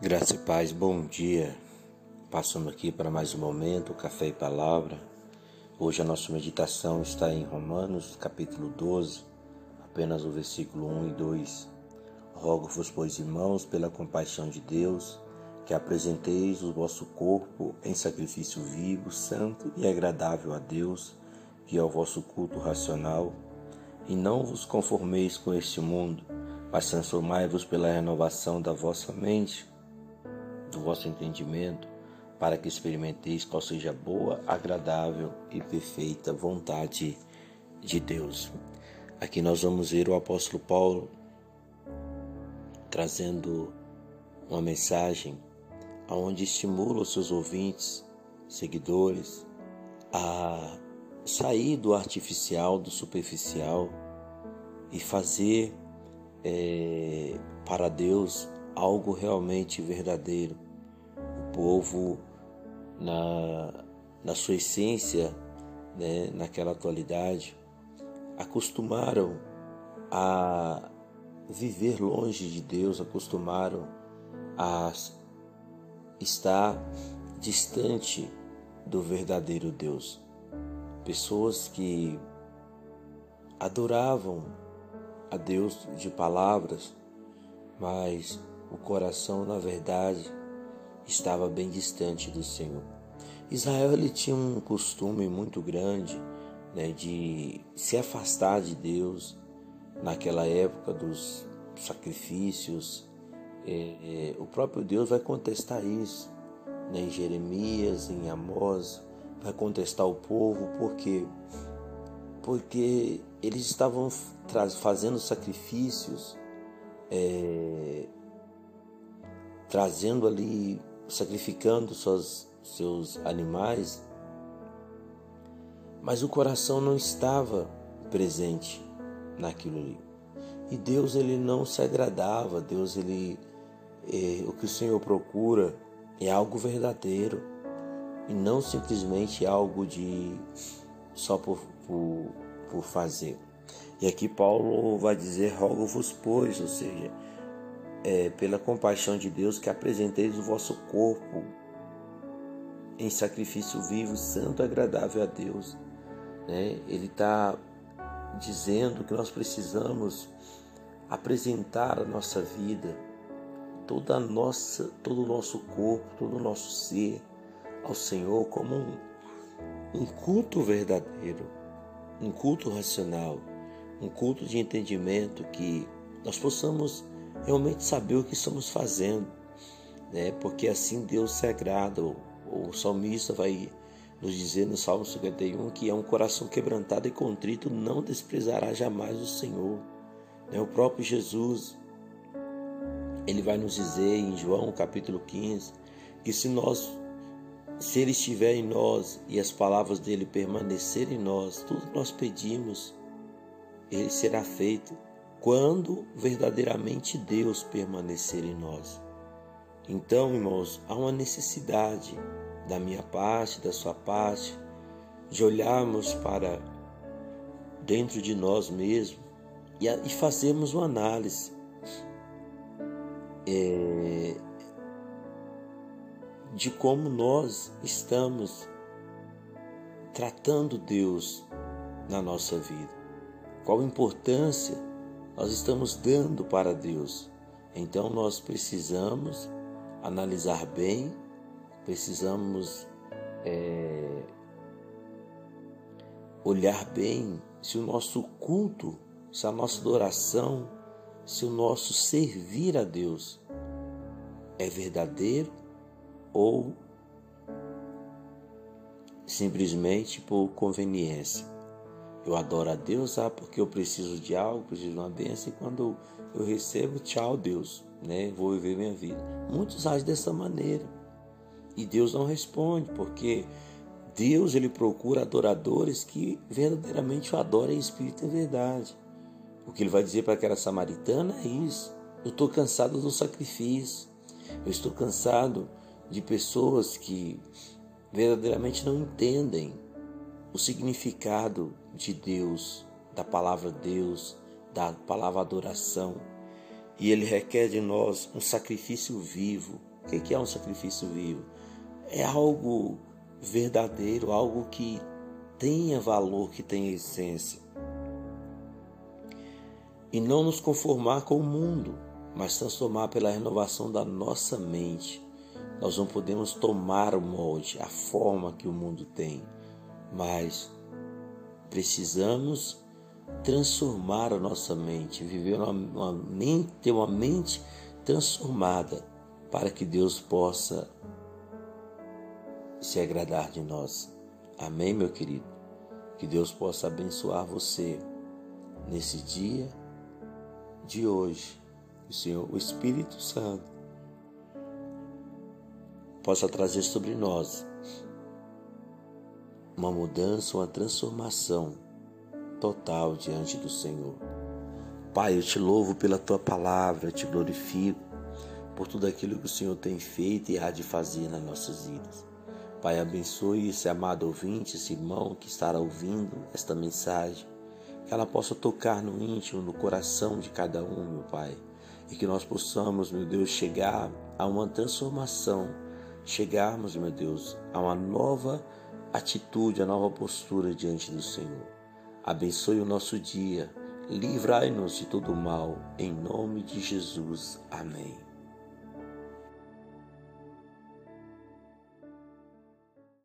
Graça e paz, bom dia. Passando aqui para mais um momento, café e palavra. Hoje a nossa meditação está em Romanos, capítulo 12, apenas o versículo 1 e 2. Rogo-vos, pois, irmãos, pela compaixão de Deus, que apresenteis o vosso corpo em sacrifício vivo, santo e agradável a Deus, que é o vosso culto racional, e não vos conformeis com este mundo, mas transformai-vos pela renovação da vossa mente do vosso entendimento, para que experimenteis qual seja a boa, agradável e perfeita vontade de Deus. Aqui nós vamos ver o apóstolo Paulo trazendo uma mensagem onde estimula os seus ouvintes, seguidores, a sair do artificial, do superficial e fazer é, para Deus algo realmente verdadeiro. O povo, na, na sua essência, né, naquela atualidade, acostumaram a viver longe de Deus, acostumaram a estar distante do verdadeiro Deus. Pessoas que adoravam a Deus de palavras, mas o coração, na verdade, estava bem distante do Senhor. Israel ele tinha um costume muito grande né, de se afastar de Deus naquela época dos sacrifícios. É, é, o próprio Deus vai contestar isso né, em Jeremias, em Amós, vai contestar o povo porque porque eles estavam fazendo sacrifícios é, trazendo ali, sacrificando suas, seus animais, mas o coração não estava presente naquilo ali. E Deus ele não se agradava, Deus ele é, o que o Senhor procura é algo verdadeiro e não simplesmente algo de só por, por, por fazer. E aqui Paulo vai dizer: rogo-vos, pois, ou seja, é, pela compaixão de Deus, que apresenteis o vosso corpo em sacrifício vivo, santo agradável a Deus. Né? Ele está dizendo que nós precisamos apresentar a nossa vida, toda a nossa, todo o nosso corpo, todo o nosso ser ao Senhor como um, um culto verdadeiro, um culto racional, um culto de entendimento que nós possamos realmente saber o que estamos fazendo, né? porque assim Deus se agrada. O, salmista vai nos dizer no Salmo 51 que é um coração quebrantado e contrito não desprezará jamais o Senhor. Né? O próprio Jesus, ele vai nos dizer em João capítulo 15 que se nós se ele estiver em nós e as palavras dele permanecerem em nós, tudo que nós pedimos, ele será feito quando verdadeiramente Deus permanecer em nós. Então, irmãos, há uma necessidade da minha parte, da sua parte, de olharmos para dentro de nós mesmos e, fazermos uma análise é, de como nós estamos tratando Deus na nossa vida. Qual a importância nós estamos dando para Deus. Então nós precisamos analisar bem, precisamos é, olhar bem se o nosso culto, se a nossa adoração, se o nosso servir a Deus é verdadeiro ou simplesmente por conveniência. Eu adoro a Deus ah, porque eu preciso de algo, preciso de uma bênção, e quando eu recebo, tchau, Deus, né? vou viver minha vida. Muitos agem dessa maneira. E Deus não responde, porque Deus ele procura adoradores que verdadeiramente o adorem em espírito e verdade. O que ele vai dizer para aquela samaritana é isso. Eu estou cansado do sacrifício. Eu estou cansado de pessoas que verdadeiramente não entendem o significado de Deus, da palavra Deus, da palavra adoração. E ele requer de nós um sacrifício vivo. O que é um sacrifício vivo? É algo verdadeiro, algo que tenha valor, que tenha essência. E não nos conformar com o mundo, mas transformar pela renovação da nossa mente. Nós não podemos tomar o molde, a forma que o mundo tem, mas precisamos transformar a nossa mente, viver uma, uma mente, ter uma mente transformada para que Deus possa se agradar de nós. Amém, meu querido? Que Deus possa abençoar você nesse dia de hoje. O Senhor, o Espírito Santo, possa trazer sobre nós uma mudança, uma transformação total diante do Senhor. Pai, eu te louvo pela tua palavra, te glorifico por tudo aquilo que o Senhor tem feito e há de fazer nas nossas vidas. Pai, abençoe esse amado ouvinte, esse irmão que estará ouvindo esta mensagem, que ela possa tocar no íntimo, no coração de cada um, meu Pai, e que nós possamos, meu Deus, chegar a uma transformação, chegarmos, meu Deus, a uma nova atitude, a nova postura diante do Senhor. Abençoe o nosso dia, livrai-nos de todo mal, em nome de Jesus. Amém.